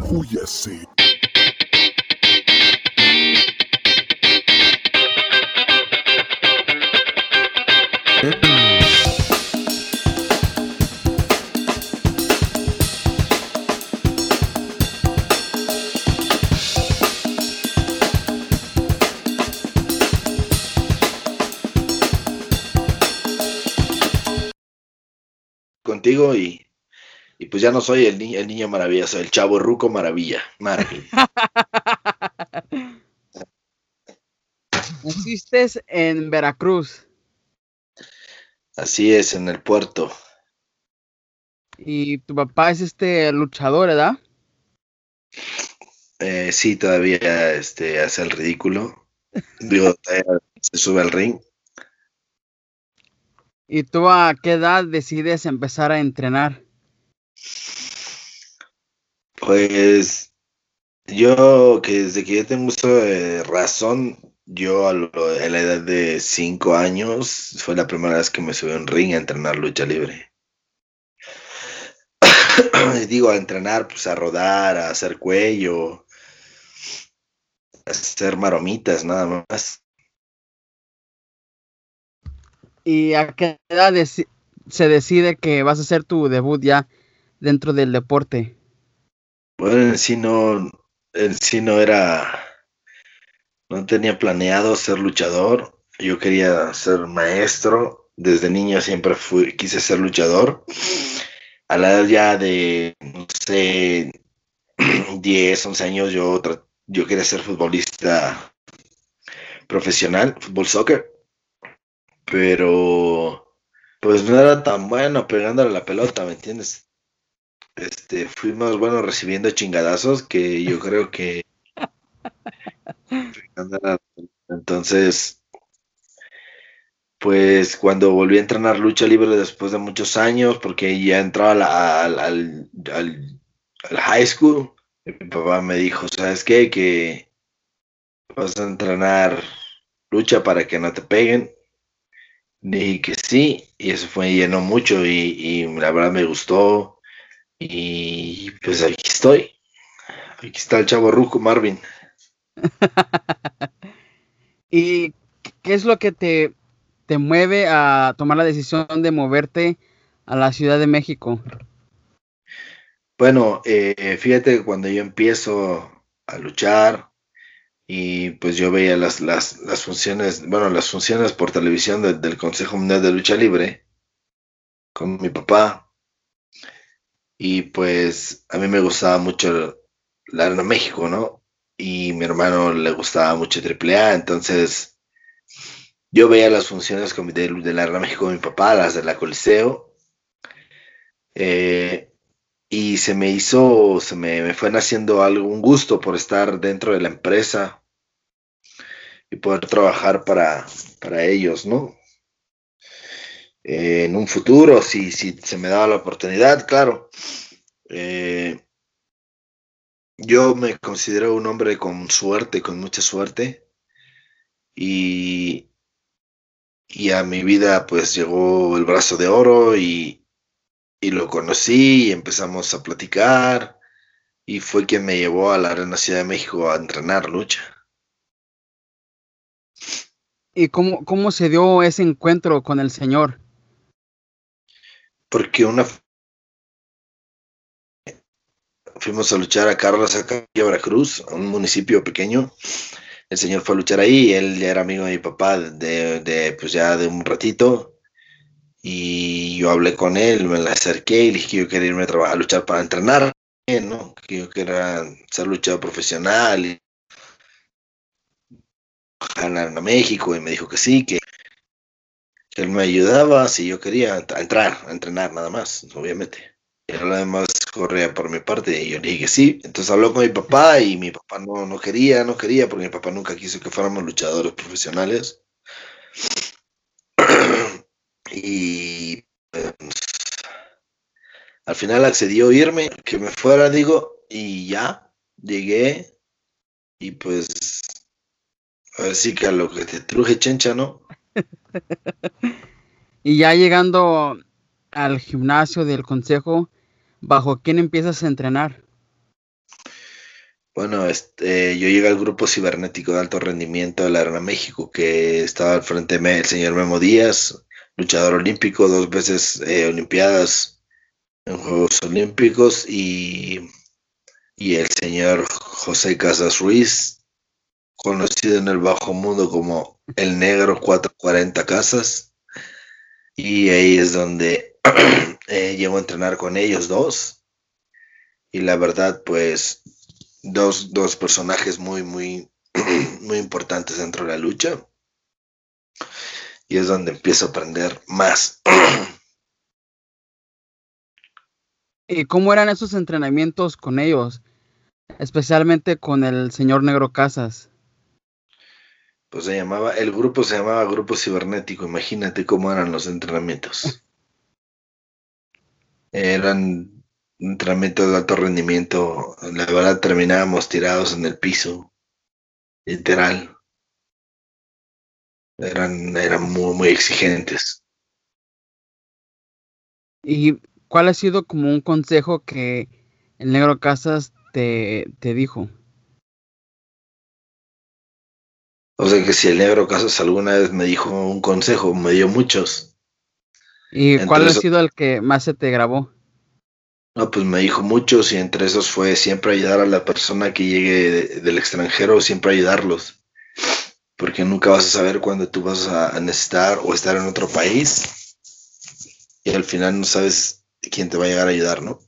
Júyase. contigo y, y pues ya no soy el, ni- el niño maravilla, soy el chavo ruco maravilla. Maravilla. Naciste en Veracruz Así es, en el puerto. y tu papá es este luchador, ¿verdad? Eh, sí, todavía este, hace el ridículo. Digo, se sube al ring. ¿Y tú a qué edad decides empezar a entrenar? Pues yo, que desde que yo tengo uso de razón, yo a lo- a la edad de 5 años fue la primera vez que me subí a un ring a entrenar lucha libre. Digo, a entrenar, pues a rodar, a hacer cuello, a hacer maromitas, nada más. ¿Y a qué edad se decide que vas a hacer tu debut ya dentro del deporte? Bueno, en sí no, en sí no era, no tenía planeado ser luchador. Yo quería ser maestro. Desde niño siempre fui, quise ser luchador. A la edad ya de, no sé, 10, 11 años, yo, yo quería ser futbolista profesional, fútbol soccer. Pero, pues no era tan bueno pegándole la pelota, ¿me entiendes? Este, fui más bueno recibiendo chingadazos que yo creo que entonces pues cuando volví a entrenar lucha libre después de muchos años porque ya entraba a la- al, al, al- al high school mi papá me dijo sabes qué que vas a entrenar lucha para que no te peguen dije que sí y eso fue llenó mucho y, y la verdad me gustó y pues aquí estoy. Aquí está el chavo ruco Marvin. ¿Y qué es lo que te, te mueve a tomar la decisión de moverte a la Ciudad de México? Bueno, eh, fíjate que cuando yo empiezo a luchar y pues yo veía las, las, las funciones, bueno, las funciones por televisión de- del Consejo Mundial de Lucha Libre con mi papá. Y pues a mí me gustaba mucho la Arena México, ¿no? Y mi hermano le gustaba mucho AAA, entonces yo veía las funciones de, de la Arena México con mi papá, las de la Coliseo. Eh, y se me hizo, se me, me fue naciendo algo, un gusto por estar dentro de la empresa y poder trabajar para, para ellos, ¿no? Eh, en un futuro, si, si se me daba la oportunidad, claro. Eh, yo me considero un hombre con suerte, con mucha suerte. Y, y a mi vida pues llegó el brazo de oro y, y lo conocí y empezamos a platicar y fue quien me llevó a la Arena Ciudad de México a entrenar lucha. ¿Y cómo, cómo se dio ese encuentro con el Señor? Porque una fuimos a luchar a Carlos acá en Veracruz, a un municipio pequeño. El señor fue a luchar ahí, él ya era amigo de mi papá de, de pues ya de un ratito. Y yo hablé con él, me le acerqué y le dije que yo quería irme a trabajar, a luchar para entrenar, ¿no? Que yo quería ser luchador profesional y a México y me dijo que sí, que él me ayudaba si yo quería a entrar, a entrenar nada más, obviamente. Y lo demás corría por mi parte y yo le dije que sí. Entonces habló con mi papá y mi papá no, no quería, no quería, porque mi papá nunca quiso que fuéramos luchadores profesionales. y pues, al final accedió a irme, que me fuera, digo, y ya, llegué y pues así que a lo que te truje chencha, ¿no? Y ya llegando al gimnasio del consejo, ¿bajo quién empiezas a entrenar? Bueno, este, yo llegué al grupo cibernético de alto rendimiento de la Arena México, que estaba al frente el señor Memo Díaz, luchador olímpico, dos veces eh, Olimpiadas en Juegos Olímpicos, y, y el señor José Casas Ruiz, conocido en el bajo mundo como el negro 440 Casas. Y ahí es donde eh, llevo a entrenar con ellos dos. Y la verdad, pues dos, dos personajes muy, muy, muy importantes dentro de la lucha. Y es donde empiezo a aprender más. ¿Y cómo eran esos entrenamientos con ellos? Especialmente con el señor Negro Casas. Pues se llamaba, el grupo se llamaba Grupo Cibernético, imagínate cómo eran los entrenamientos. Eran entrenamiento de alto rendimiento, la verdad terminábamos tirados en el piso, literal. Eran, eran muy, muy exigentes. ¿Y cuál ha sido como un consejo que el negro Casas te, te dijo? O sea que si el negro Casas alguna vez me dijo un consejo, me dio muchos. ¿Y cuál ha sido el que más se te grabó? No, pues me dijo muchos y entre esos fue siempre ayudar a la persona que llegue del extranjero, siempre ayudarlos. Porque nunca vas a saber cuándo tú vas a necesitar o estar en otro país. Y al final no sabes quién te va a llegar a ayudar, ¿no?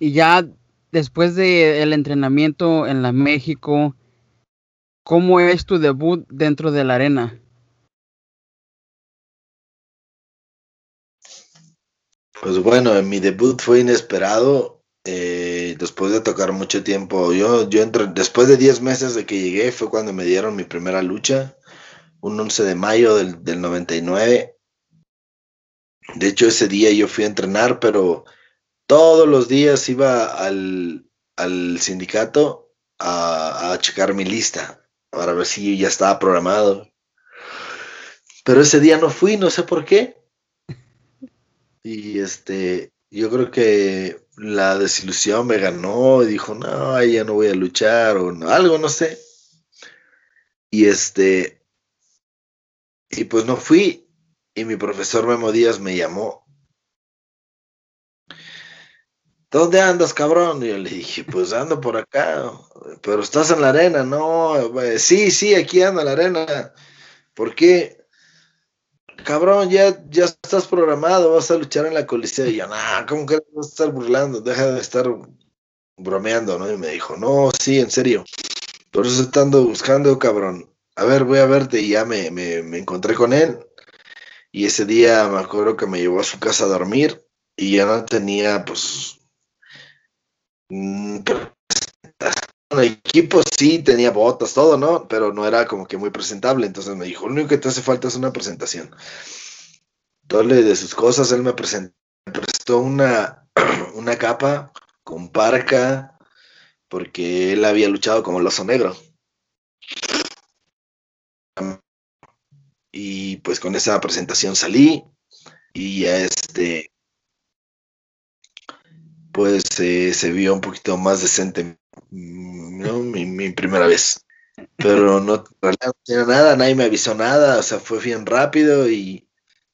Y ya después del entrenamiento en la México, ¿cómo es tu debut dentro de la arena? Pues bueno, en mi debut fue inesperado. Eh, después de tocar mucho tiempo, yo, yo entré, después de 10 meses de que llegué, fue cuando me dieron mi primera lucha, un 11 de mayo del, del 99. De hecho, ese día yo fui a entrenar, pero todos los días iba al, al sindicato a, a, checar mi lista para ver si ya estaba programado. Pero ese día no fui, no sé por qué. Y este, yo creo que la desilusión me ganó y dijo, no, ya no voy a luchar o no, algo, no sé. Y este, y pues no fui. Y mi profesor Memo Díaz me llamó. ¿Dónde andas, cabrón? Y yo le dije, pues ando por acá. Pero estás en la arena, no. Sí, sí, aquí ando en la arena. ¿Por qué? cabrón, ya, ya estás programado, vas a luchar en la coliseo. Y yo, nah, ¿cómo que vas a estar burlando? Deja de estar bromeando, ¿no? Y me dijo, no, sí, en serio. Por eso estando buscando, cabrón. A ver, voy a verte. Y ya me, me, me encontré con él. Y ese día me acuerdo que me llevó a su casa a dormir. Y ya no tenía, pues. Mmm, el equipo sí tenía botas, todo, ¿no? Pero no era como que muy presentable. Entonces me dijo, lo único que te hace falta es una presentación. Entonces de sus cosas, él me, presentó, prestó una, una capa con parca, porque él había luchado como el oso negro. Y pues con esa presentación salí y este, pues eh, se vio un poquito más decente no, mi, primera vez. Pero no, no tenía nada, nadie me avisó nada, o sea, fue bien rápido y,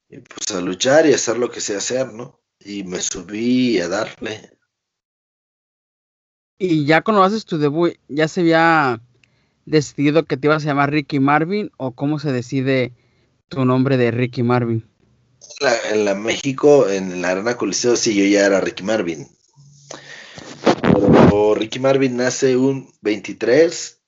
pues a luchar y hacer lo que sé hacer, ¿no? Y me subí a darle. Y ya cuando haces tu debut, ¿ya se había decidido que te ibas a llamar Ricky Marvin o cómo se decide tu nombre de Ricky Marvin? en la México, en la Arena Coliseo, sí, yo ya era Ricky Marvin. Ricky Marvin nace un 23,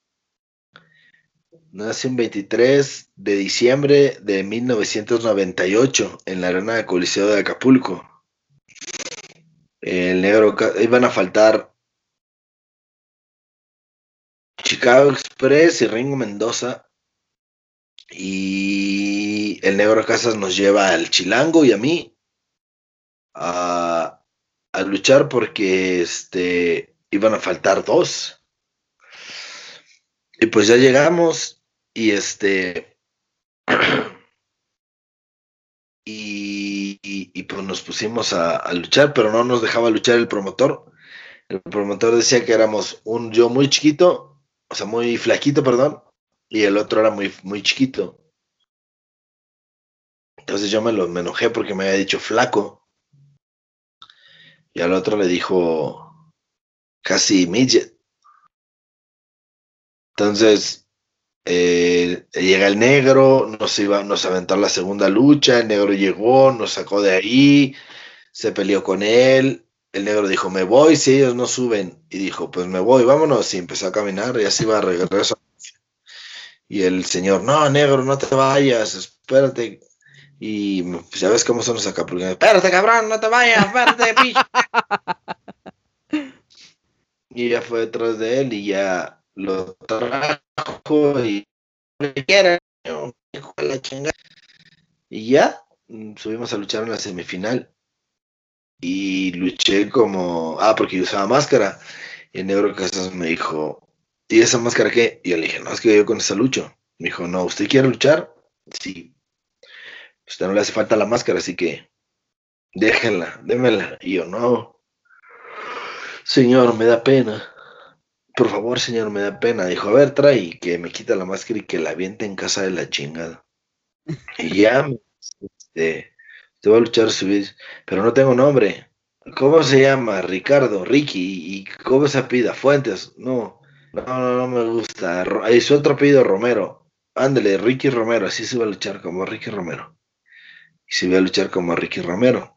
nace un 23 de diciembre de 1998 en la arena de Coliseo de Acapulco. El negro iban a faltar Chicago Express y Ringo Mendoza. Y el negro Casas nos lleva al Chilango y a mí a, a luchar porque este iban a faltar dos. Y pues ya llegamos y este... y, y, pues nos pusimos a, a, luchar, pero no nos dejaba luchar el promotor. el promotor decía que éramos un yo muy chiquito, o sea, muy flaquito, perdón, y el otro era muy, muy chiquito. Entonces yo me lo me enojé porque me había dicho flaco. Y al otro le dijo casi midget. Entonces eh, llega el negro, nos iba, nos aventó la segunda lucha, el negro llegó, nos sacó de ahí, se peleó con él, el negro dijo, me voy si ellos no suben. Y dijo, pues me voy, vámonos. Y empezó a caminar y así va a regresar. Y el señor, no, negro, no te vayas, espérate. Y pues, ya ves cómo son los acapulcanos. Espérate, cabrón, no te vayas, espérate, picho. Y ya fue detrás de él y ya lo trajo y y ya mm, subimos a luchar en la semifinal y luché como, ah, porque yo usaba máscara. Y el negro Casas me dijo, ¿y esa máscara qué? Y yo le dije, no, es que yo con esa lucho. Me dijo, no, ¿usted quiere luchar? Sí. Usted no le hace falta la máscara, así que déjenla, démela. Y yo, no. Señor, me da pena. Por favor, señor, me da pena. Dijo, a ver, trae que me quita la máscara y que la aviente en casa de la chingada. Y ya, este, te voy a luchar subir, pero no tengo nombre. ¿Cómo se llama? Ricardo, Ricky, ¿y cómo se pida? Fuentes, no, no, no, no me gusta. Ahí su otro apellido Romero. Ándale, Ricky Romero, así se va a luchar como Ricky Romero. Y se va a luchar como Ricky Romero.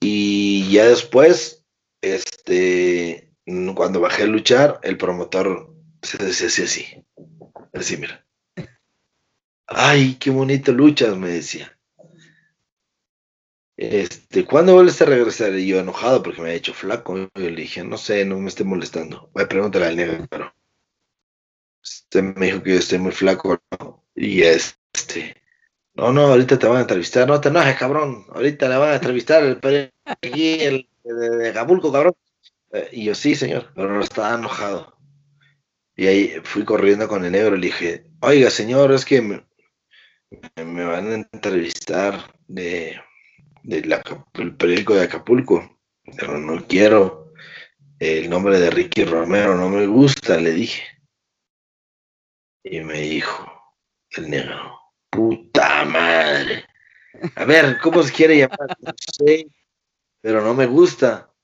Y ya después, este, cuando bajé a luchar, el promotor se decía así, así. Así, mira. Ay, qué bonito luchas, me decía este, ¿cuándo vuelves a regresar? Y yo enojado porque me ha hecho flaco. Yo le dije, no sé, no me esté molestando. Voy a preguntarle al negro. Este me dijo que yo estoy muy flaco. Y este, no, no, ahorita te van a entrevistar. No te enojes, cabrón. Ahorita le van a entrevistar el aquí, el de, Acapulco, cabrón. Eh, y yo, sí, señor, pero estaba enojado. Y ahí fui corriendo con el negro y le dije, oiga, señor, es que me, van a entrevistar de del periódico de Acapulco, pero no quiero el nombre de Ricky Romero, no me gusta, le dije. Y me dijo el negro, puta madre. A ver, ¿cómo se quiere llamar? No sé, pero no me gusta.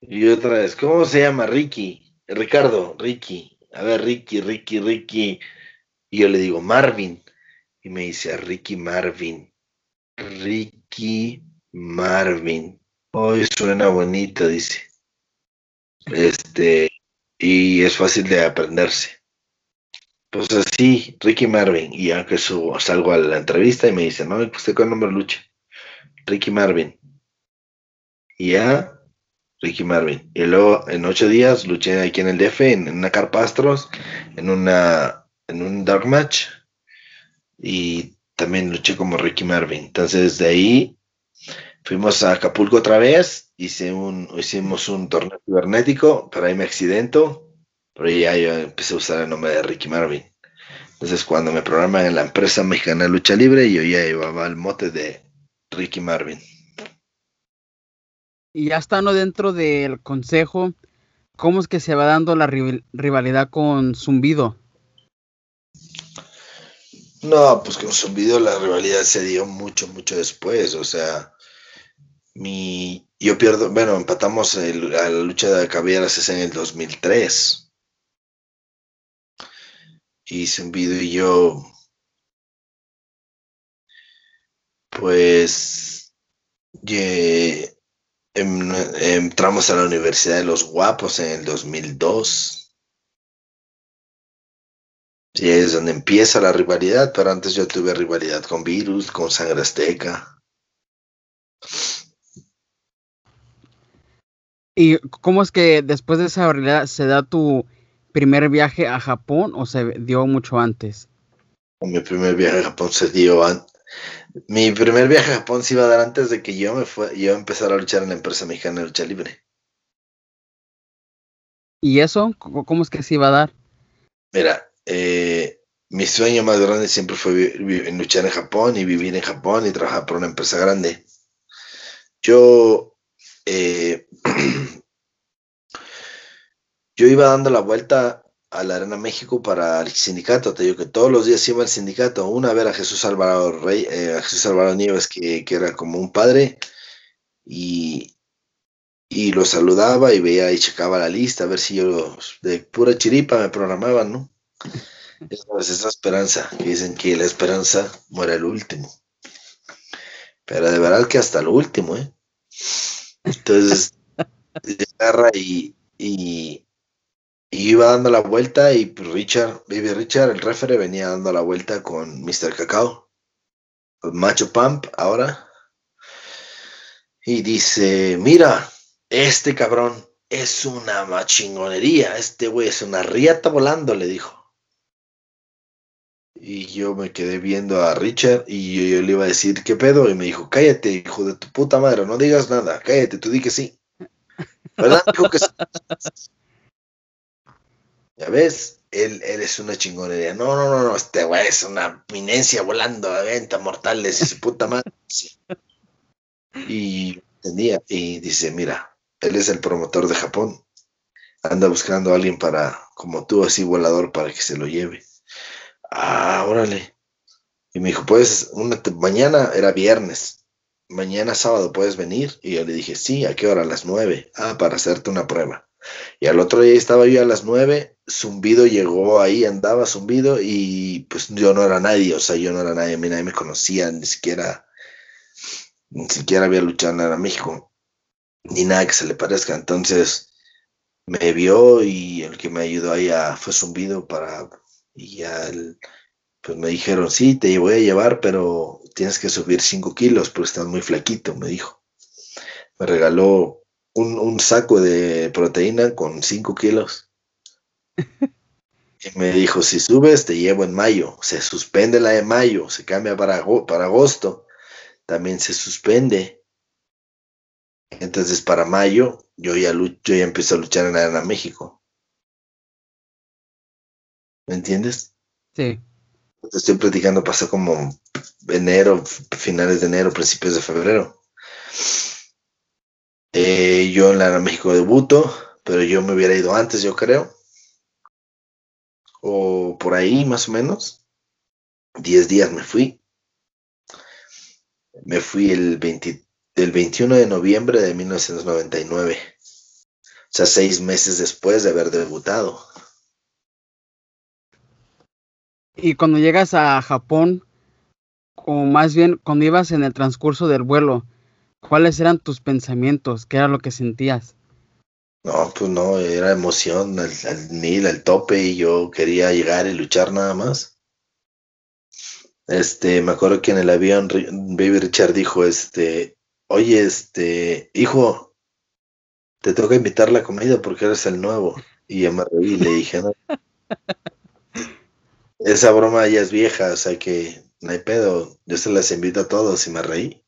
Y otra vez, ¿cómo se llama Ricky? Ricardo, Ricky. A ver, Ricky, Ricky, Ricky. Y yo le digo, Marvin. Y me dice, Ricky Marvin. Ricky Marvin. Hoy suena bonito, dice. Este, y es fácil de aprenderse. Pues así, Ricky Marvin. Y aunque subo, salgo a la entrevista y me dice, no, ¿usted con nombre lucha? Ricky Marvin. Y ya, Ricky Marvin. Y luego en ocho días luché aquí en el DF, en, una Carpastros, en una, en un dark match. Y también luché como Ricky Marvin. Entonces de ahí fuimos a Acapulco otra vez, hice un, hicimos un torneo cibernético, pero ahí me accidento, pero ya yo empecé a usar el nombre de Ricky Marvin. Entonces cuando me programan en la empresa mexicana de lucha libre, yo ya llevaba el mote de Ricky Marvin. Y ya estando dentro del consejo, ¿cómo es que se va dando la rivalidad con Zumbido? No, pues con Zumbido la rivalidad se dio mucho, mucho después. O sea, mi, yo pierdo, bueno, empatamos a la lucha de cabelleras en el 2003. Y Zumbido y yo, pues, em, entramos a la Universidad de los Guapos en el 2002. Y es donde empieza la rivalidad, pero antes yo tuve rivalidad con Virus, con Sangre Azteca. ¿Y cómo es que después de esa rivalidad se da tu primer viaje a Japón o se dio mucho antes? Mi primer viaje a Japón se dio antes. Mi primer viaje a Japón se iba a dar antes de que yo me fue, yo empezara a luchar en la empresa mexicana de lucha libre. ¿Y eso? ¿Cómo es que se iba a dar? Mira, eh, mi sueño más grande siempre fue luchar en Japón y vivir en Japón y trabajar por una empresa grande. Yo, eh, iba dando la vuelta a la Arena México para el sindicato, te digo que todos los días iba al sindicato, una a ver a Jesús Alvarado Rey, eh, a Jesús Alvarado Nieves, que, que, era como un padre, y, y lo saludaba y veía y checaba la lista, a ver si yo de pura chiripa me programaban, ¿no? esa esperanza, que dicen que la esperanza muere el último. Pero de verdad que hasta lo último, ¿eh? Entonces, agarra y, y, iba dando la vuelta y pues, Richard, Baby Richard, el refere, venía dando la vuelta con Mr. Cacao, Macho Pump ahora. Y dice, mira, este cabrón es una machingonería, este güey es una riata volando, le dijo. Y yo me quedé viendo a Richard y yo, le iba a decir, ¿qué pedo? Y me dijo, cállate, hijo de tu puta madre, no digas nada, cállate, tú di que sí. ¿Verdad? Dijo que sí. Ves, él, él es una chingonería. No, no, no, no, este güey es una eminencia volando a venta mortales y su puta madre. Y entendía, y dice, mira, él es el promotor de Japón. Anda buscando a alguien para, como tú, así volador, para que se lo lleve. Ah, órale. Y me dijo, pues, una mañana era viernes, mañana sábado puedes venir. Y yo le dije, sí, ¿a qué hora? A las nueve. Ah, para hacerte una prueba. Y al otro día estaba yo a las nueve, Zumbido llegó ahí, andaba Zumbido y pues yo no era nadie, o sea, yo no era nadie, a mí nadie me conocía, ni siquiera, ni siquiera había luchado en México, ni nada que se le parezca. Entonces me vio y el que me ayudó ahí a, fue Zumbido para y ya pues me dijeron, sí, te voy a llevar, pero tienes que subir 5 kilos porque estás muy flaquito, me dijo. Me regaló un, saco de proteína con 5 kilos. y me dijo, si subes, te llevo en mayo. Se suspende la de mayo, se cambia para, para agosto. También se suspende. Entonces, para mayo, yo ya, yo ya empecé a luchar en Arena México. ¿Me entiendes? Sí. Te estoy platicando, pasó como enero, finales de enero, principios de febrero. Eh, yo en la México debuto, pero yo me hubiera ido antes, yo creo. O por ahí, más o menos. Diez días me fui. Me fui el, 20, el 21 de noviembre de 1999. O sea, seis meses después de haber debutado. Y cuando llegas a Japón, o más bien cuando ibas en el transcurso del vuelo, ¿cuáles eran tus pensamientos? ¿Qué era lo que sentías? No, pues no, era emoción al, mil, al tope, y yo quería llegar y luchar nada más. Este, me acuerdo que en el avión Baby Richard dijo, este, oye, este, hijo, te toca invitar la comida porque eres el nuevo. Y yo me reí y le dije, no. Esa broma ya es vieja, o sea que no hay pedo. Yo se las invito a todos y me reí.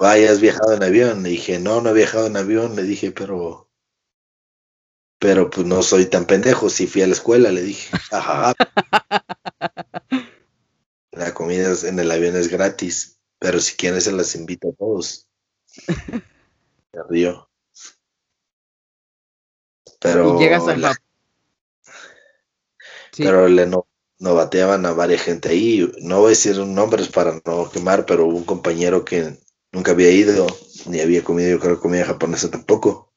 Ah, has viajado en avión. Le dije, no, no he viajado en avión. Le dije, pero. Pero pues no soy tan pendejo. Si fui a la escuela, le dije, La comida en el avión es gratis. Pero si quieren, se las invito a todos. Se río. Pero. Y llegas a la pero le no, no bateaban a varias gente ahí. No voy a decir nombres para no quemar, pero hubo un compañero que nunca había ido, ni había comido, yo creo, comida japonesa tampoco.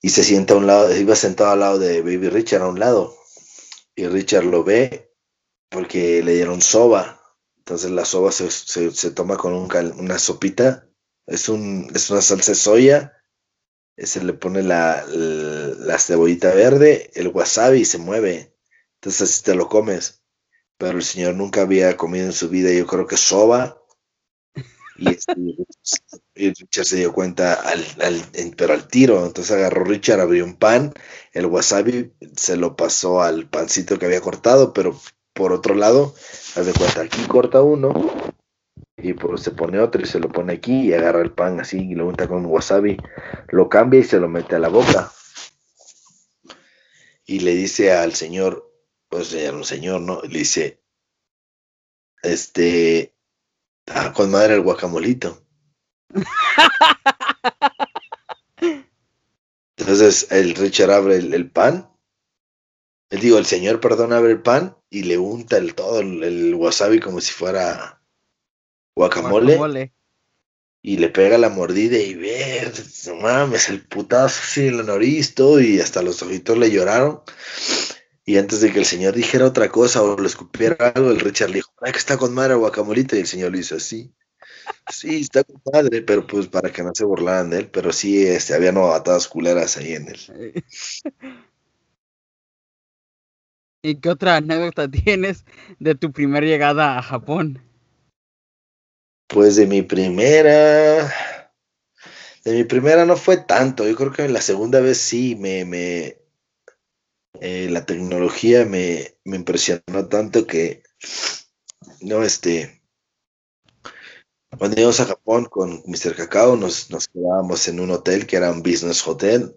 Y se sienta a un lado, iba sentado al lado de Baby Richard a un lado. Y Richard lo ve porque le dieron soba. Entonces la soba se, se, toma con un una sopita. Es, un, es una salsa de soya se le pone la, la, cebollita verde, el wasabi y se mueve. Entonces así te lo comes. Pero el señor nunca había comido en su vida, yo creo que soba. Y, este, Richard se dio cuenta, al, pero al tiro. Entonces agarró Richard, abrió un pan, el wasabi se lo pasó al pancito que había cortado, pero por otro lado, haz de cuenta, aquí corta uno y pues se pone otro y se lo pone aquí y agarra el pan así y lo unta con wasabi, lo cambia y se lo mete a la boca. Y le dice al señor, pues ya un señor, ¿no? Le dice, este, ah, con madre el guacamolito. Entonces el Richard abre el, pan, el, digo, el señor, perdón, abre el pan y le unta el, todo el, wasabi como si fuera guacamole, Y le pega la mordida y ve, no mames, el putazo así en la nariz, todo, y hasta los ojitos le lloraron. Y antes de que el señor dijera otra cosa o le escupiera algo, el Richard le dijo, ay, que está con madre guacamolita. Y el señor le hizo así. Sí, está con madre, pero pues para que no se burlaran de él, pero sí, este, había novatadas culeras ahí en él. ¿Y qué otra anécdota tienes de tu primera llegada a Japón? Pues de mi primera. De mi primera no fue tanto. Yo creo que la segunda vez sí me, me, eh, la tecnología me, impresionó tanto que, no, este, cuando íbamos a Japón con Mr. Cacao, nos, nos quedábamos en un hotel que era un business hotel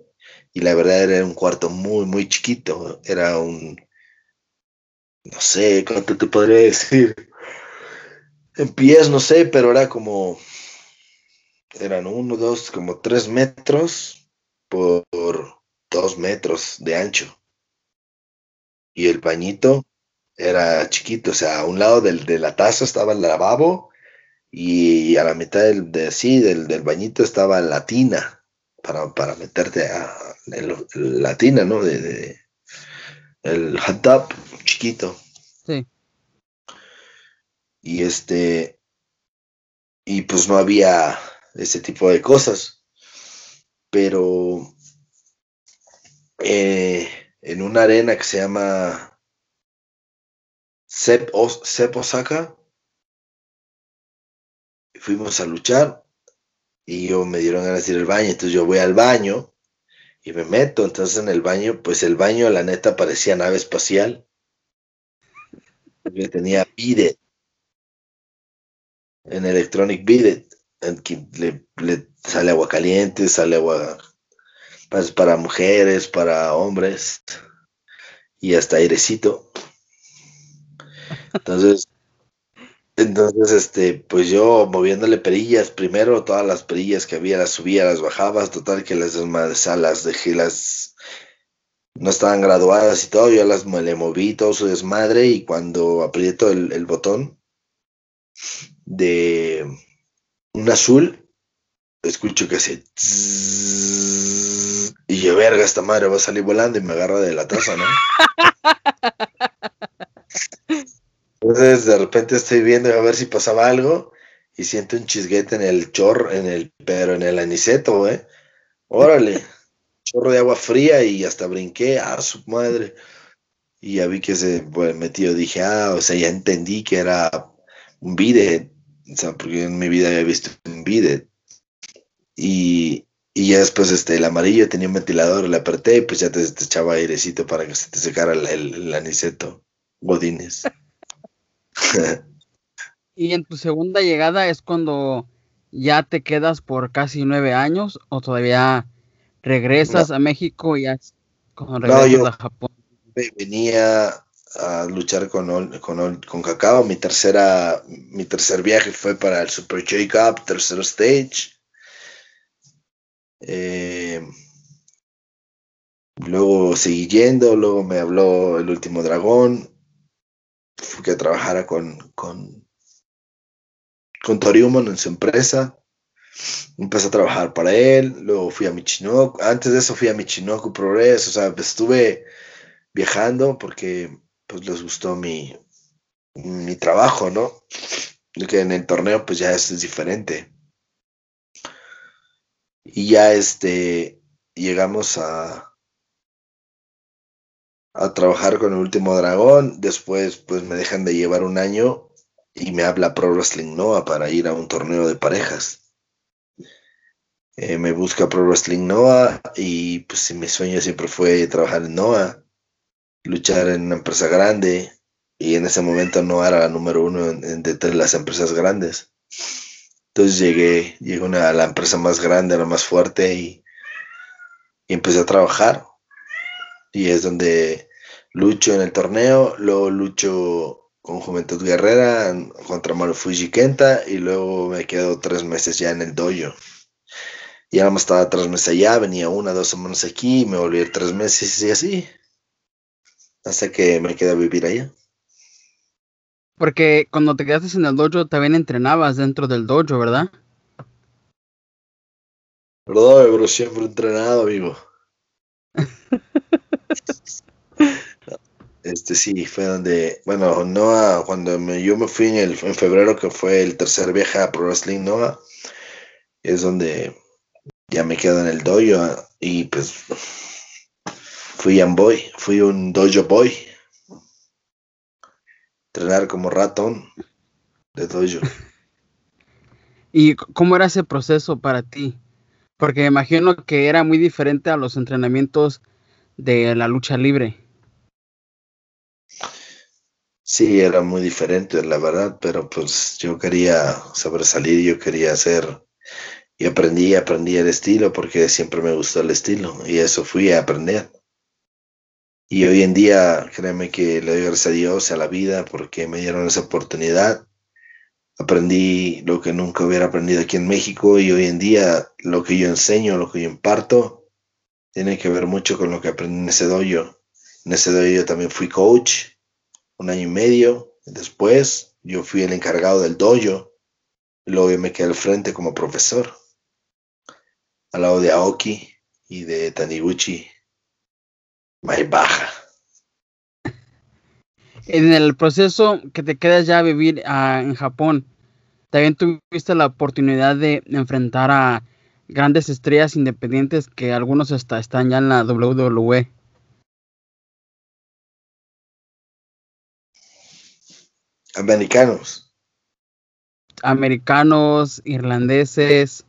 y la verdad era un cuarto muy, muy chiquito. Era un, no sé, ¿cuánto te podría decir? En pies, no sé, pero era como, eran uno, dos, como tres metros por dos metros de ancho y el bañito era chiquito, o sea, a un lado del, de la taza estaba el lavabo y a la mitad del, de, sí, del, del bañito estaba la tina para, para meterte a la tina, ¿no? De, el hot tub chiquito. Sí. Y este, y pues no había ese tipo de cosas, pero eh, en una arena que se llama Sep, Osaka. Fuimos a luchar y yo me dieron ganas de ir al baño, entonces yo voy al baño y me meto, entonces en el baño, pues el baño la neta parecía nave espacial. Yo tenía bidet, en Electronic Bidet, en que le, sale agua caliente, sale agua pues, para mujeres, para hombres y hasta airecito. Entonces, entonces, este, pues yo moviéndole perillas, primero todas las perillas que había, las subía, las bajaba, total que las salas dejé las, no estaban graduadas y todo, yo las le moví todo su desmadre y cuando aprieto el, botón de un azul, escucho que hace verga, esta madre va a salir volando y me agarra de la taza, ¿no? Entonces de repente estoy viendo a ver si pasaba algo y siento un chisguete en el chorro, en el, pero en el aniceto, güey. Órale, chorro de agua fría y hasta brinqué, a su madre. Y ya vi que se metió, dije, ah, o sea, ya entendí que era un bidet, o sea, porque en mi vida había visto un bidet. Y, y ya después este, el amarillo tenía un ventilador, le apreté y pues ya te, echaba airecito para que se te secara el, el, aniceto. Godines. ¿Y en tu segunda llegada es cuando ya te quedas por casi nueve años o todavía regresas a México y ya cuando regresas a Japón? Venía a luchar con, con, con Cacao. Mi, tercera, mi tercer viaje fue para el Super J-Cup, tercer stage. Eh, luego seguí yendo, luego me habló el último dragón, que trabajara con, con, con Toriumon en su empresa. Empecé a trabajar para él, luego fui a Michinoku, antes de eso fui a Michinoku Progress, o sea, estuve viajando porque pues les gustó mi, mi trabajo, ¿no? Que en el torneo pues ya es diferente. Y ya este, llegamos a, a trabajar con el último dragón. Después, pues me dejan de llevar un año y me habla Pro Wrestling Noah para ir a un torneo de parejas. Eh, me busca Pro Wrestling Noah y pues mi sueño siempre fue trabajar en Noah, luchar en una empresa grande y en ese momento Noah era la número uno entre las empresas grandes. Entonces llegué, llegué a la empresa más grande, la más fuerte y, empecé a trabajar. Y es donde lucho en el torneo, luego lucho con Juventud Guerrera contra Marufuji Kenta y luego me quedo tres meses ya en el dojo. ya nada más estaba tres meses allá, venía una, dos semanas aquí, me volví tres meses y así, hasta que me quedé a vivir allá. Porque cuando te quedaste en el dojo también entrenabas dentro del dojo, ¿verdad? Perdón, pero siempre entrenado, amigo. este sí, fue donde, bueno, Noah, cuando yo me fui en, el, en febrero, que fue el tercer viaje a Pro Wrestling Noah, es donde ya me quedo en el dojo y pues fui un boy, fui un dojo boy entrenar como ratón de dojo. ¿Y cómo era ese proceso para ti? Porque imagino que era muy diferente a los entrenamientos de la lucha libre. Sí, era muy diferente, la verdad, pero pues yo quería sobresalir, yo quería hacer, y aprendí, aprendí el estilo porque siempre me gustó el estilo, y eso fui a aprender. Y hoy en día, créeme que le doy gracias a Dios, a la vida, porque me dieron esa oportunidad. Aprendí lo que nunca hubiera aprendido aquí en México y hoy en día lo que yo enseño, lo que yo imparto, tiene que ver mucho con lo que aprendí en ese dojo. En ese dojo yo también fui coach un año y medio. Después yo fui el encargado del dojo. Luego yo me quedé al frente como profesor. Al lado de Aoki y de Taniguchi baja. En el proceso que te quedas ya a vivir ah, en Japón, también tuviste la oportunidad de enfrentar a grandes estrellas independientes que algunos hasta están ya en la WWE. Americanos. Americanos, irlandeses.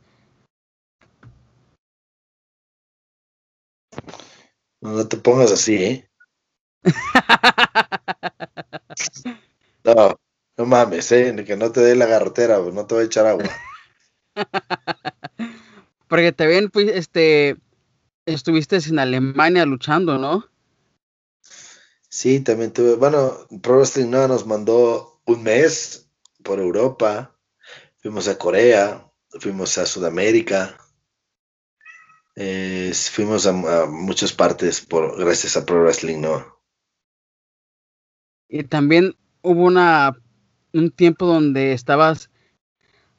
No, te pongas así, ¿eh? no, no mames, ¿eh? Que no te dé la garrotera, no te voy a echar agua. Porque ven, pues, este, estuviste en Alemania luchando, ¿no? Sí, también tuve, bueno, Pro Wrestling no nos mandó un mes por Europa, fuimos a Corea, fuimos a Sudamérica, eh, fuimos a, muchas partes por gracias a Pro Wrestling, ¿no? Y también hubo una un tiempo donde estabas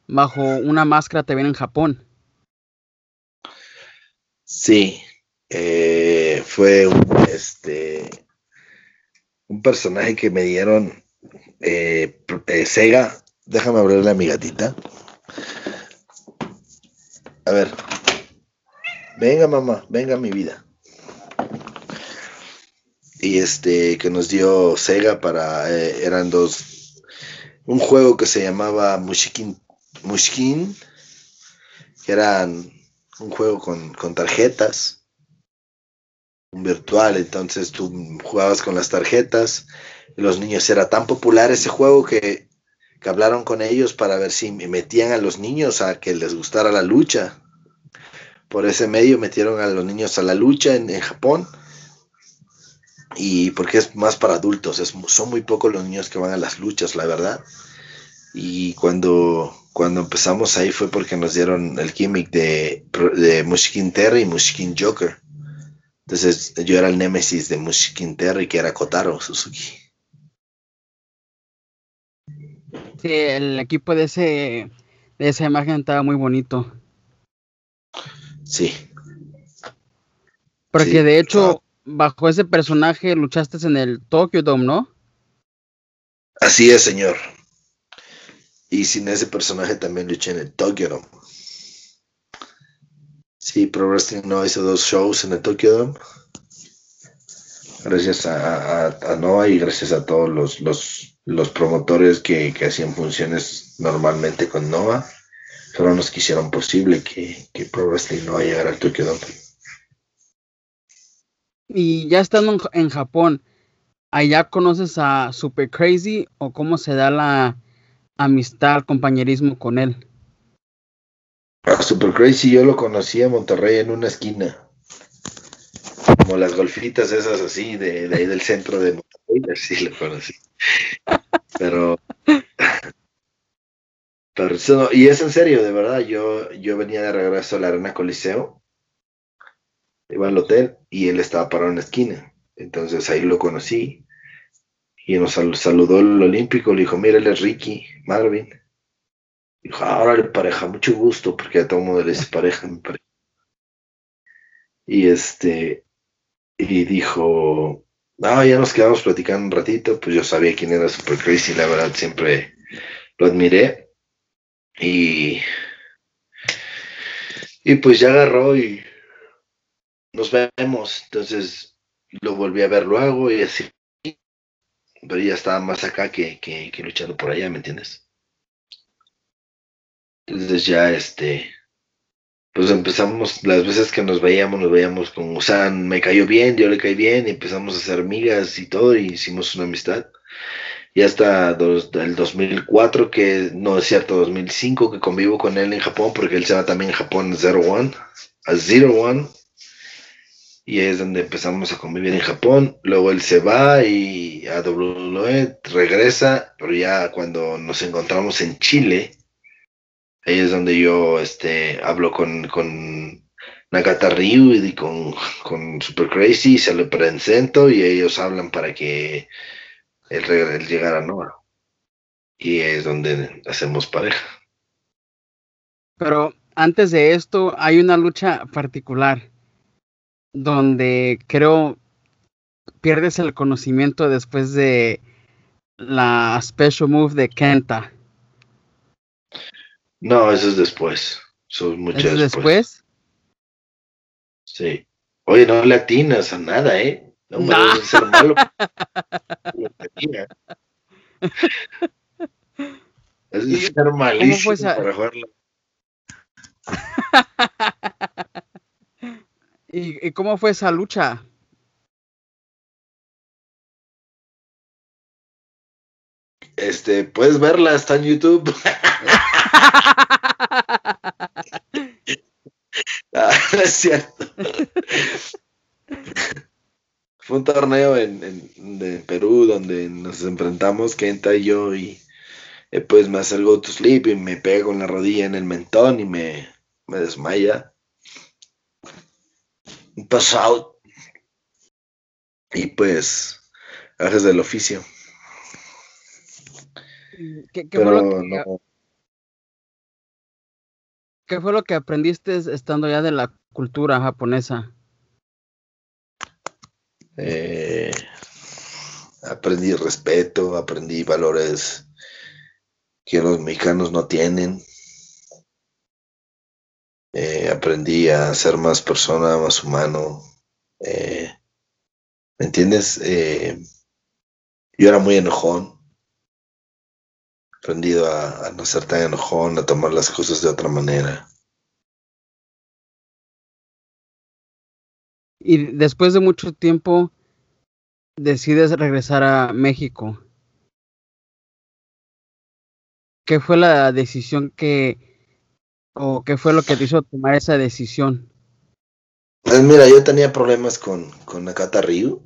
bajo una máscara también en Japón. Sí, eh, fue un, este un personaje que me dieron eh, Sega. Déjame abrirle a mi gatita. A ver, venga mamá, venga mi vida. Y este que nos dio Sega para, eh, eran dos, un juego que se llamaba Mushkin, Mushkin que eran un juego con, con tarjetas, un virtual, entonces tú jugabas con las tarjetas, y los niños, era tan popular ese juego que, que hablaron con ellos para ver si metían a los niños a que les gustara la lucha por ese medio metieron a los niños a la lucha en, Japón. Y porque es más para adultos, son muy pocos los niños que van a las luchas, la verdad. Y cuando, cuando empezamos ahí fue porque nos dieron el gimmick de, de Mushkin Terry y Mushkin Joker. Entonces yo era el némesis de Mushkin Terry, que era Kotaro Suzuki. Sí, el equipo de ese de esa imagen estaba muy bonito. Sí. Porque de hecho, bajo ese personaje luchaste en el Tokyo Dome, ¿no? Así es, señor. Y sin ese personaje también luché en el Tokyo Dome. Sí, Pro Wrestling no hizo dos shows en el Tokyo Dome. Gracias a, a, Noah y gracias a todos los, los, los promotores que, que hacían funciones normalmente con Noah solo nos quisieron posible que, que Pro Wrestling no va a llegar al Tokyo Dome. Y ya estando en, Japón, ¿allá conoces a Super Crazy o cómo se da la amistad, compañerismo con él? A Super Crazy yo lo conocí en Monterrey en una esquina. Como las golfitas esas así, de, de ahí del centro de Monterrey, así lo conocí. Pero Pero eso, y es en serio, de verdad, yo, yo venía de regreso a la Arena Coliseo, iba al hotel y él estaba parado en la esquina. Entonces ahí lo conocí y nos saludó el olímpico, le dijo, mira, él es Ricky Marvin. Dijo, ahora le pareja, mucho gusto, porque a todo mundo le dice pareja, mi pareja. Y este, y dijo, no, ya nos quedamos platicando un ratito, pues yo sabía quién era Super Crazy, la verdad, siempre lo admiré. Y, y pues ya agarró y nos vemos. Entonces lo volví a ver luego y así. Pero ya estaba más acá que, que, luchando por allá, ¿me entiendes? Entonces ya este, pues empezamos, las veces que nos veíamos, nos veíamos con, sea, me cayó bien, yo le caí bien, y empezamos a hacer amigas y todo, y hicimos una amistad. Y hasta el 2004, que no es cierto, 2005, que convivo con él en Japón, porque él se va también en Japón Zero One, a Zero One. Y es donde empezamos a convivir en Japón. Luego él se va y a WWE regresa, pero ya cuando nos encontramos en Chile, Ahí es donde yo este, hablo con, con Nakata Ryu y con, con Super Crazy, se lo presento y ellos hablan para que él llegara a Noah. Y es donde hacemos pareja. Pero antes de esto hay una lucha particular donde creo pierdes el conocimiento después de la special move de Kenta. No, eso es después. Eso es mucho ¿Eso después. después. Sí. Oye, no le atinas a nada, ¿eh? No me nah. debes ser malo. es ser malísimo para jugarla. ¿Y, ¿Y cómo fue esa lucha? Este, puedes verla, está en YouTube. Ah, es cierto. Fue un torneo en, de Perú donde nos enfrentamos Kenta y yo y eh, pues me hace el go to sleep y me pego en la rodilla en el mentón y me, me desmaya. Un pass out. Y pues, haces del oficio. ¿Qué, fue lo que, ¿Qué fue lo que aprendiste estando ya de la cultura japonesa? Eh, aprendí respeto, aprendí valores que los mexicanos no tienen. Eh, aprendí a ser más persona, más humano. Eh, ¿Me entiendes? yo era muy enojón aprendido a, no ser tan enojón, a tomar las cosas de otra manera. Y después de mucho tiempo decides regresar a México. ¿Qué fue la decisión que, o qué fue lo que te hizo tomar esa decisión? Pues mira, yo tenía problemas con, con Nakata Ryu.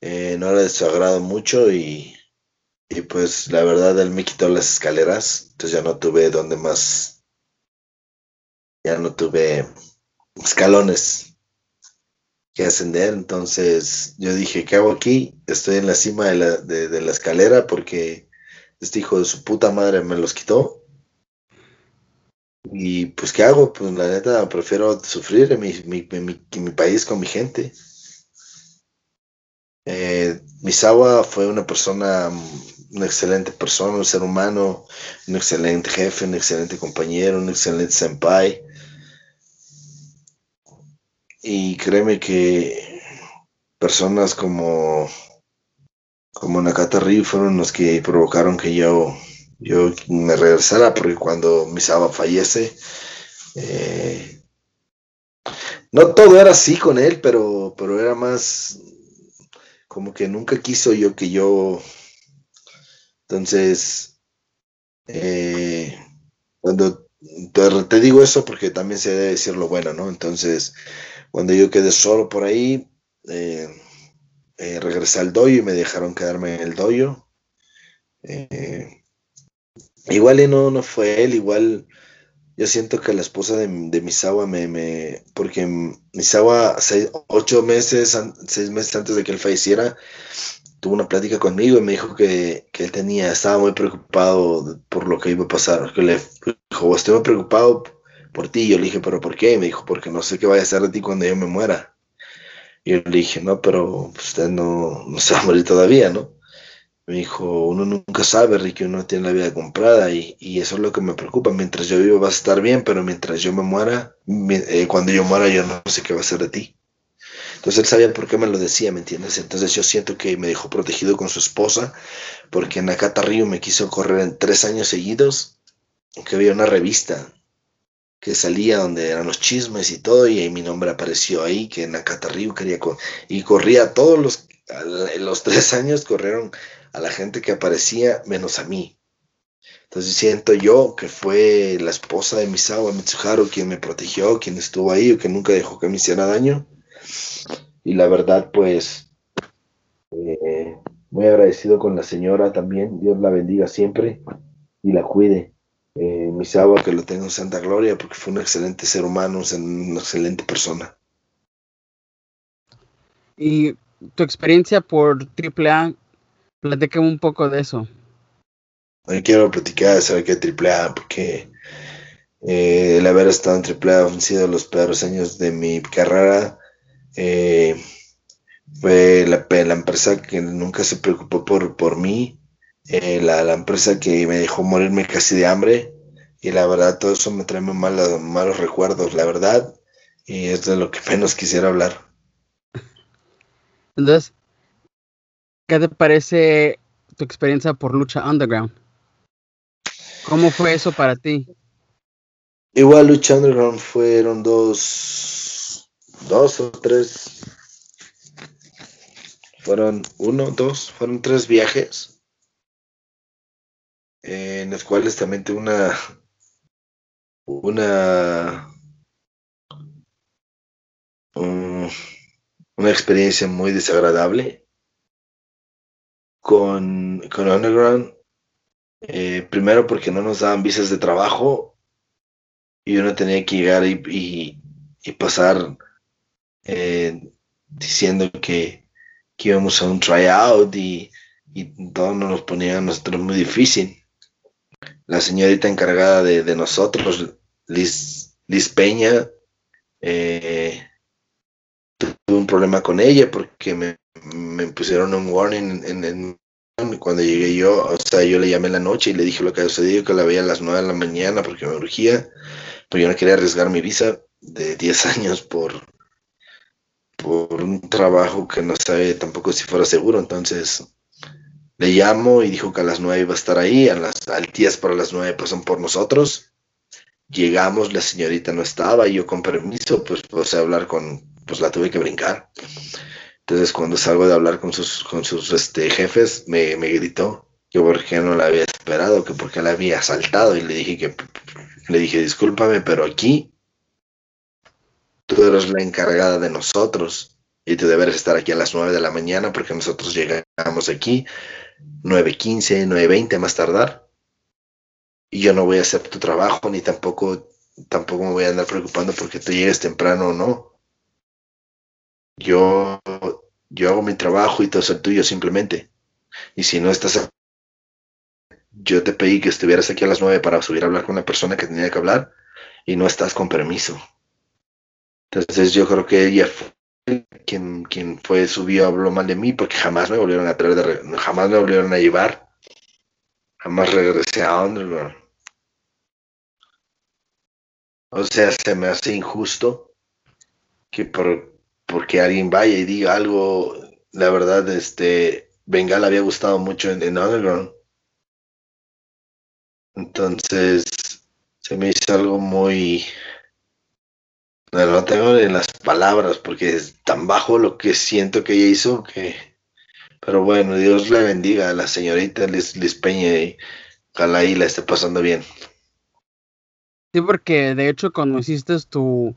Eh, no era de su agrado mucho y y pues la verdad él me quitó las escaleras, entonces ya no tuve donde más, ya no tuve escalones que ascender, entonces yo dije, ¿qué hago aquí? Estoy en la cima de la, de, la escalera porque este hijo de su puta madre me los quitó. Y pues, ¿qué hago? Pues la neta, prefiero sufrir en mi, mi, mi país con mi gente. Eh, Misawa fue una persona una excelente persona, un ser humano, un excelente jefe, un excelente compañero, un excelente senpai. Y créeme que personas como, como Nakata Ryu fueron los que provocaron que yo, yo me regresara, porque cuando Misawa fallece, eh, no todo era así con él, pero, pero era más como que nunca quiso yo que yo entonces, eh, cuando te, digo eso porque también se debe decir lo bueno, ¿no? Entonces, cuando yo quedé solo por ahí, eh, eh, regresé al doyo y me dejaron quedarme en el doyo. igual y no, no fue él, igual yo siento que la esposa de, de Misawa me, me, porque Misawa seis, ocho meses, seis meses antes de que él falleciera, tuvo una plática conmigo y me dijo que, que, él tenía, estaba muy preocupado por lo que iba a pasar, que le dijo, estoy muy preocupado por ti, yo le dije, pero ¿por qué? Y me dijo, porque no sé qué vaya a hacer de ti cuando yo me muera. Y yo le dije, no, pero usted no, no se va a morir todavía, ¿no? Me dijo, uno nunca sabe, Ricky, uno tiene la vida comprada y, y, eso es lo que me preocupa. Mientras yo vivo vas a estar bien, pero mientras yo me muera, eh, cuando yo muera yo no sé qué va a ser de ti. Entonces él sabía por qué me lo decía, ¿me entiendes? Entonces yo siento que me dejó protegido con su esposa, porque en Acata Río me quiso correr en tres años seguidos, que había una revista que salía donde eran los chismes y todo, y ahí mi nombre apareció ahí, que en Río quería, y corría todos los, los tres años corrieron a la gente que aparecía, menos a mí. Entonces siento yo que fue la esposa de Misawa Mitsuharu quien me protegió, quien estuvo ahí, o que nunca dejó que me hiciera daño. Y la verdad, pues, eh, muy agradecido con la señora también. Dios la bendiga siempre y la cuide. Eh, Misawa, que lo tengo en santa gloria, porque fue un excelente ser humano, una excelente persona. Y tu experiencia por AAA Platícame un poco de eso. Hoy quiero platicar de saber qué AAA, porque eh, el haber estado en AAA han sido los peores años de mi carrera. Eh, fue la, la, empresa que nunca se preocupó por, por mí, eh, la, la, empresa que me dejó morirme casi de hambre. Y la verdad, todo eso me trae muy malos, malos recuerdos, la verdad. Y es de lo que menos quisiera hablar. Entonces, ¿Qué te parece tu experiencia por lucha underground? ¿Cómo fue eso para ti? Igual lucha underground fueron dos, dos o tres, fueron uno, dos, fueron tres viajes en los cuales también tuve una, una, una experiencia muy desagradable con, con Underground. Eh, primero porque no nos daban visas de trabajo y uno tenía que llegar y, y, pasar eh, diciendo que, que, íbamos a un tryout y, y todo nos lo ponía a nosotros muy difícil. La señorita encargada de, nosotros, Liz, Liz Peña, eh, tuve un problema con ella porque me, me pusieron un warning en, cuando llegué yo, o sea, yo le llamé en la noche y le dije lo que había sucedido, que la veía a las 9 de la mañana porque me urgía, pero yo no quería arriesgar mi visa de 10 años por, por un trabajo que no sabe tampoco si fuera seguro, entonces le llamo y dijo que a las 9 iba a estar ahí, a las al días para las 9 pasan por nosotros, llegamos, la señorita no estaba, y yo con permiso, pues, puse hablar con, pues la tuve que brincar. Entonces cuando salgo de hablar con sus, con sus este, jefes, me, me gritó que porque no la había esperado, que porque la había asaltado y le dije que le dije discúlpame, pero aquí tú eres la encargada de nosotros y tú deberes estar aquí a las 9 de la mañana porque nosotros llegamos aquí 9.15, 9.20 más tardar y yo no voy a hacer tu trabajo ni tampoco tampoco me voy a andar preocupando porque tú llegues temprano o no yo, yo hago mi trabajo y todo es el tuyo simplemente. Y si no estás, yo te pedí que estuvieras aquí a las nueve para subir a hablar con la persona que tenía que hablar y no estás con permiso. Entonces yo creo que ella fue quien, quien fue, subió, habló mal de mí porque jamás me volvieron a traer, de, jamás me volvieron a llevar. Jamás regresé a Underground. O sea, se me hace injusto que por porque alguien vaya y diga algo, la verdad, este, Bengal había gustado mucho en, Underground. Entonces, se me hizo algo muy... No, tengo en las palabras porque es tan bajo lo que siento que ella hizo que... Pero bueno, Dios le bendiga a la señorita Liz, Peña y ojalá ahí la esté pasando bien. Sí, porque de hecho cuando hiciste tu,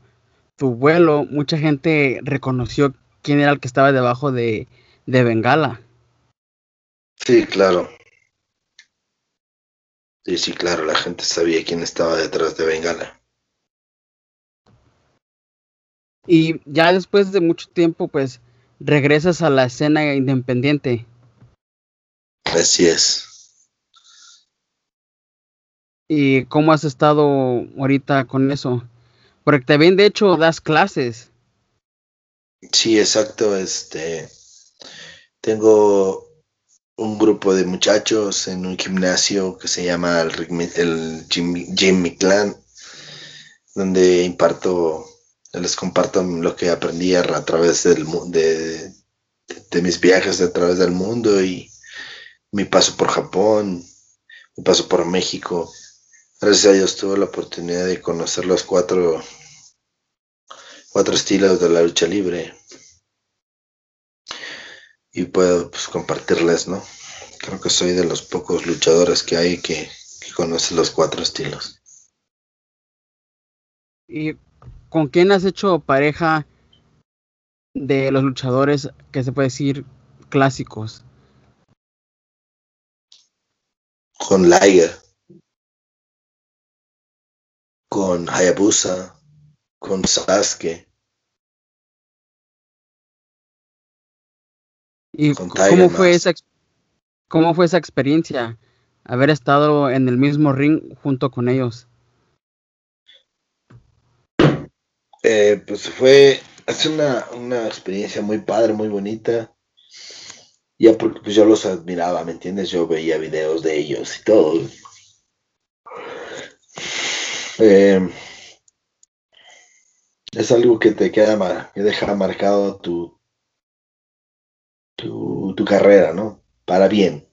tu vuelo, mucha gente reconoció quién era el que estaba debajo de, de Bengala. Sí, claro. Sí, sí, claro, la gente sabía quién estaba detrás de Bengala. Y ya después de mucho tiempo, pues regresas a la escena independiente. Así es. ¿Y cómo has estado ahorita con eso? Porque también de hecho das clases. Sí, exacto. Este tengo un grupo de muchachos en un gimnasio que se llama el, el Jim, Clan, donde imparto, les comparto lo que aprendí a, través del, de, de mis viajes a través del mundo y mi paso por Japón, mi paso por México. Gracias a Dios tuve la oportunidad de conocer los cuatro, cuatro estilos de la lucha libre y puedo pues, compartirles, ¿no? Creo que soy de los pocos luchadores que hay que, que conoce los cuatro estilos. ¿Y con quién has hecho pareja de los luchadores que se puede decir clásicos? Con Liger, con Hayabusa, con Sasuke, ¿Y cómo fue, esa, cómo fue esa experiencia? Haber estado en el mismo ring junto con ellos. Eh, pues fue, hace una, una experiencia muy padre, muy bonita. Ya porque pues yo los admiraba, ¿me entiendes? Yo veía videos de ellos y todo. Eh, es algo que te queda, que deja marcado tu, tu, carrera, ¿no? Para bien.